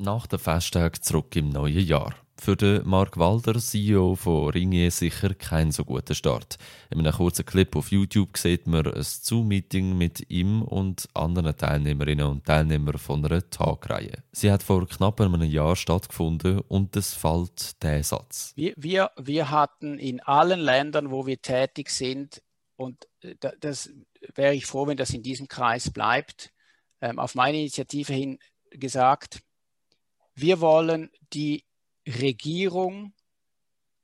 Nach der Festtag zurück im neuen Jahr. Für den Mark Walder, CEO von Ringier, sicher kein so guter Start. In einem kurzen Clip auf YouTube sieht man ein Zoom-Meeting mit ihm und anderen Teilnehmerinnen und Teilnehmern von einer Tagreihe. Sie hat vor knapp einem Jahr stattgefunden und es fällt der Satz. Wir, wir, wir hatten in allen Ländern, wo wir tätig sind, und äh, das wäre ich froh, wenn das in diesem Kreis bleibt, ähm, auf meine Initiative hin gesagt, wir wollen die Regierung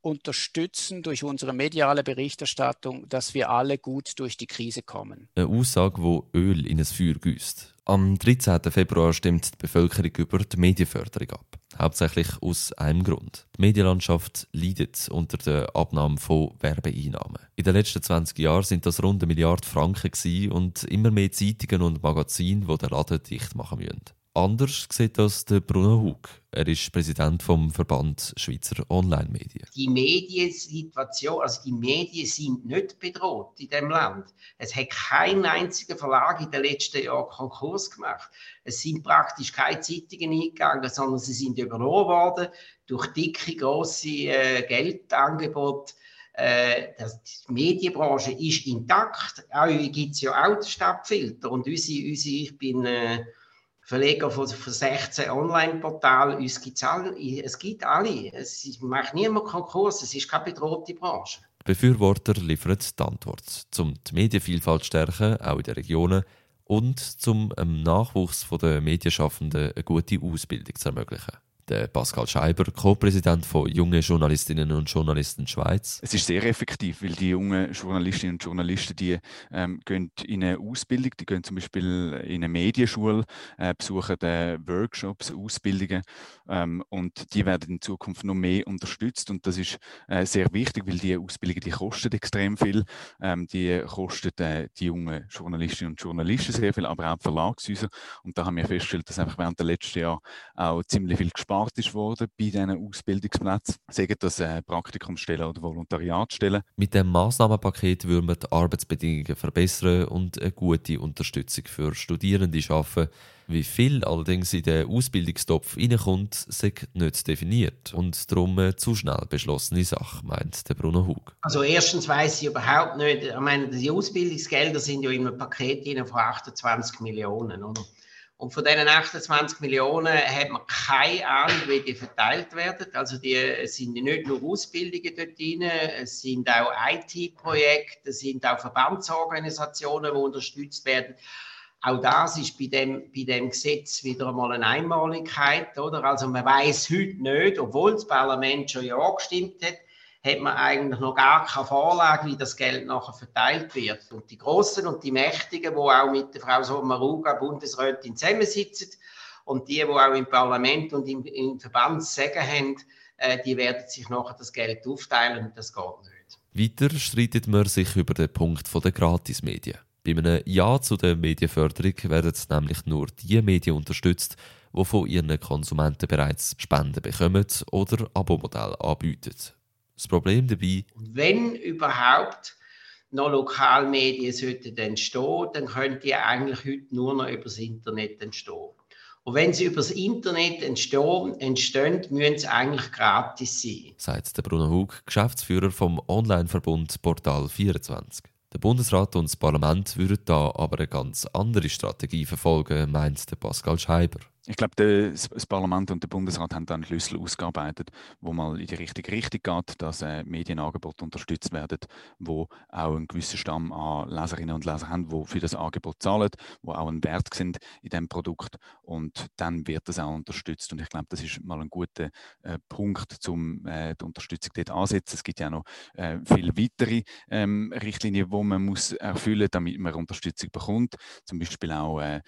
unterstützen durch unsere mediale Berichterstattung, dass wir alle gut durch die Krise kommen. Eine Aussage, wo Öl in ein Feuer gießt. Am 13. Februar stimmt die Bevölkerung über die Medienförderung ab. Hauptsächlich aus einem Grund. Die Medienlandschaft leidet unter der Abnahme von Werbeeinnahmen. In den letzten 20 Jahren sind das rund eine Milliarde Franken und immer mehr Zeitungen und Magazine, die den Laden dicht machen müssen. Anders sieht das der Bruno Hug. Er ist Präsident vom Verband Schweizer Online-Medien. Die Mediensituation, also die Medien sind nicht bedroht in dem Land. Es hat kein einziger Verlag in den letzten Jahren Konkurs gemacht. Es sind praktisch keine Zeitungen eingegangen, sondern sie sind übernommen worden durch dicke, grosse äh, Geldangebote. Äh, die Medienbranche ist intakt. Auch gibt es ja auch Stadtfilter. Und unsere, unsere, ich bin äh, Verleger von, von 16 Online-Portalen, uns gibt es es gibt alle. Es macht niemand Konkurs, es ist keine bedrohte Branche. Befürworter liefern die Antwort, um die Medienvielfalt zu stärken, auch in den Regionen, und zum dem Nachwuchs der Medienschaffenden eine gute Ausbildung zu ermöglichen der Pascal Scheiber, Co-Präsident von Junge Journalistinnen und Journalisten Schweiz. Es ist sehr effektiv, weil die jungen Journalistinnen und Journalisten, die ähm, gehen in eine Ausbildung, die gehen zum Beispiel in eine Medienschule, äh, besuchen äh, Workshops, Ausbildungen ähm, und die werden in Zukunft noch mehr unterstützt. Und das ist äh, sehr wichtig, weil die Ausbildungen, die kosten extrem viel, ähm, die kosten äh, die jungen Journalistinnen und Journalisten sehr viel, aber auch die Verlagshäuser. Und da haben wir festgestellt, dass einfach während der letzten Jahre auch ziemlich viel gespart gespart ist worden bei diesen Ausbildungsplätzen, sagen das äh, Praktikumsstellen oder Volontariatstellen. Mit dem Massnahmenpaket würden wir die Arbeitsbedingungen verbessern und eine gute Unterstützung für Studierende schaffen. Wie viel allerdings in den Ausbildungstopf reinkommt, ist nicht definiert und darum eine zu schnell beschlossene Sache, meint der Bruno Hug. Also erstens weiß ich überhaupt nicht, ich meine, die Ausbildungsgelder sind ja in einem Paket von 28 Millionen, oder? Und von diesen 28 Millionen hat man keine Ahnung, wie die verteilt werden. Also die sind nicht nur Ausbildungen dort drin, es sind auch IT-Projekte, es sind auch Verbandsorganisationen, die unterstützt werden. Auch das ist bei dem, bei dem Gesetz wieder einmal eine Einmaligkeit. Oder? Also man weiß heute nicht, obwohl das Parlament schon ja gestimmt hat, hat man eigentlich noch gar keine Vorlage, wie das Geld nachher verteilt wird. Und die Großen und die Mächtigen, die auch mit der Frau Sommaruga, Bundesrätin, zusammensitzen und die, die auch im Parlament und im, im Verband sagen haben, äh, die werden sich nachher das Geld aufteilen und das geht nicht. Weiter streitet man sich über den Punkt der Gratismedien. Bei einem Ja zu der Medienförderung werden nämlich nur die Medien unterstützt, die von ihren Konsumenten bereits Spenden bekommen oder Abo-Modelle anbieten. Das Problem dabei. Wenn überhaupt noch Lokalmedien sollten entstehen, dann können die eigentlich heute nur noch über das Internet entstehen. Und wenn sie über das Internet entstehen, entstehen müssen sie eigentlich gratis sein. Sagt der Bruno Hug, Geschäftsführer vom Online-Verbund Portal 24. Der Bundesrat und das Parlament würden da aber eine ganz andere Strategie verfolgen, meint der Pascal Scheiber. Ich glaube, das Parlament und der Bundesrat haben dann Schlüssel ausgearbeitet, wo mal in die richtige Richtung geht, dass äh, Medienangebote unterstützt werden, wo auch einen gewissen Stamm an Leserinnen und Lesern haben, die für das Angebot zahlen, wo auch einen Wert sind in dem Produkt und dann wird das auch unterstützt und ich glaube, das ist mal ein guter äh, Punkt, um äh, die Unterstützung dort ansetzen. Es gibt ja noch äh, viele weitere ähm, Richtlinien, die man muss erfüllen, damit man Unterstützung bekommt. Zum Beispiel auch äh,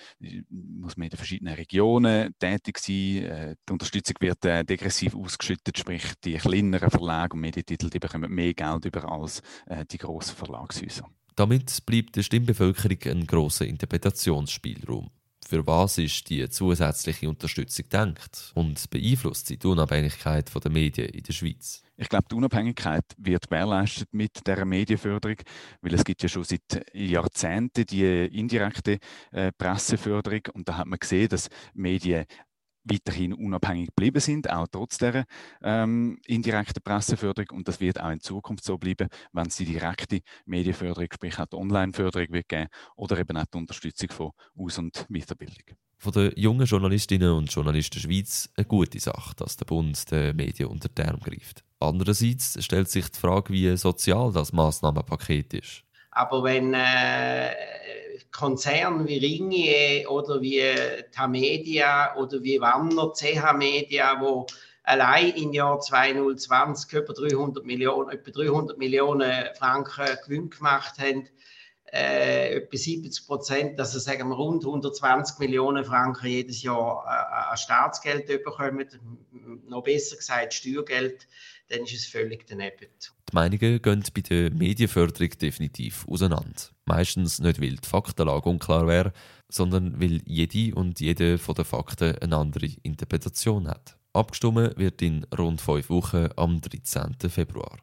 muss man in den verschiedenen Regionen Regionen tätig sein. Äh, die Unterstützung wird äh, degressiv ausgeschüttet, sprich die kleineren Verlage und Medientitel die bekommen mehr Geld über als äh, die grossen Verlagshäuser. Damit bleibt der Stimmbevölkerung ein grosser Interpretationsspielraum. Für was ist die zusätzliche Unterstützung gedacht und beeinflusst sie die Unabhängigkeit der Medien in der Schweiz? Ich glaube, die Unabhängigkeit wird gewährleistet mit der Medienförderung, weil es gibt ja schon seit Jahrzehnten die indirekte äh, Presseförderung und da hat man gesehen, dass Medien weiterhin unabhängig geblieben sind, auch trotz der ähm, indirekten Presseförderung. Und das wird auch in Zukunft so bleiben, wenn es die direkte Medienförderung, sprich auch die Online-Förderung wird geben oder eben auch die Unterstützung von Aus- und Weiterbildung. Von den jungen Journalistinnen und Journalisten der Schweiz eine gute Sache, dass der Bund den Medien unter den Arm greift. Andererseits stellt sich die Frage, wie sozial das Massnahmenpaket ist. Aber wenn äh, Konzerne wie Ringier oder wie Tamedia oder wie Wanner, CH Media, wo allein im Jahr 2020 über 300 Millionen, etwa 300 Millionen Franken Gewinn gemacht haben, äh, etwa 70 Prozent, also sagen wir rund 120 Millionen Franken jedes Jahr äh, an Staatsgeld bekommen, noch besser gesagt Steuergeld, dann ist es völlig daneben. Die Meinungen gehen bei der Medienförderung definitiv auseinander. Meistens nicht, weil die Faktenlage unklar wäre, sondern weil jede und jede von den Fakten eine andere Interpretation hat. Abgestimmt wird in rund fünf Wochen am 13. Februar.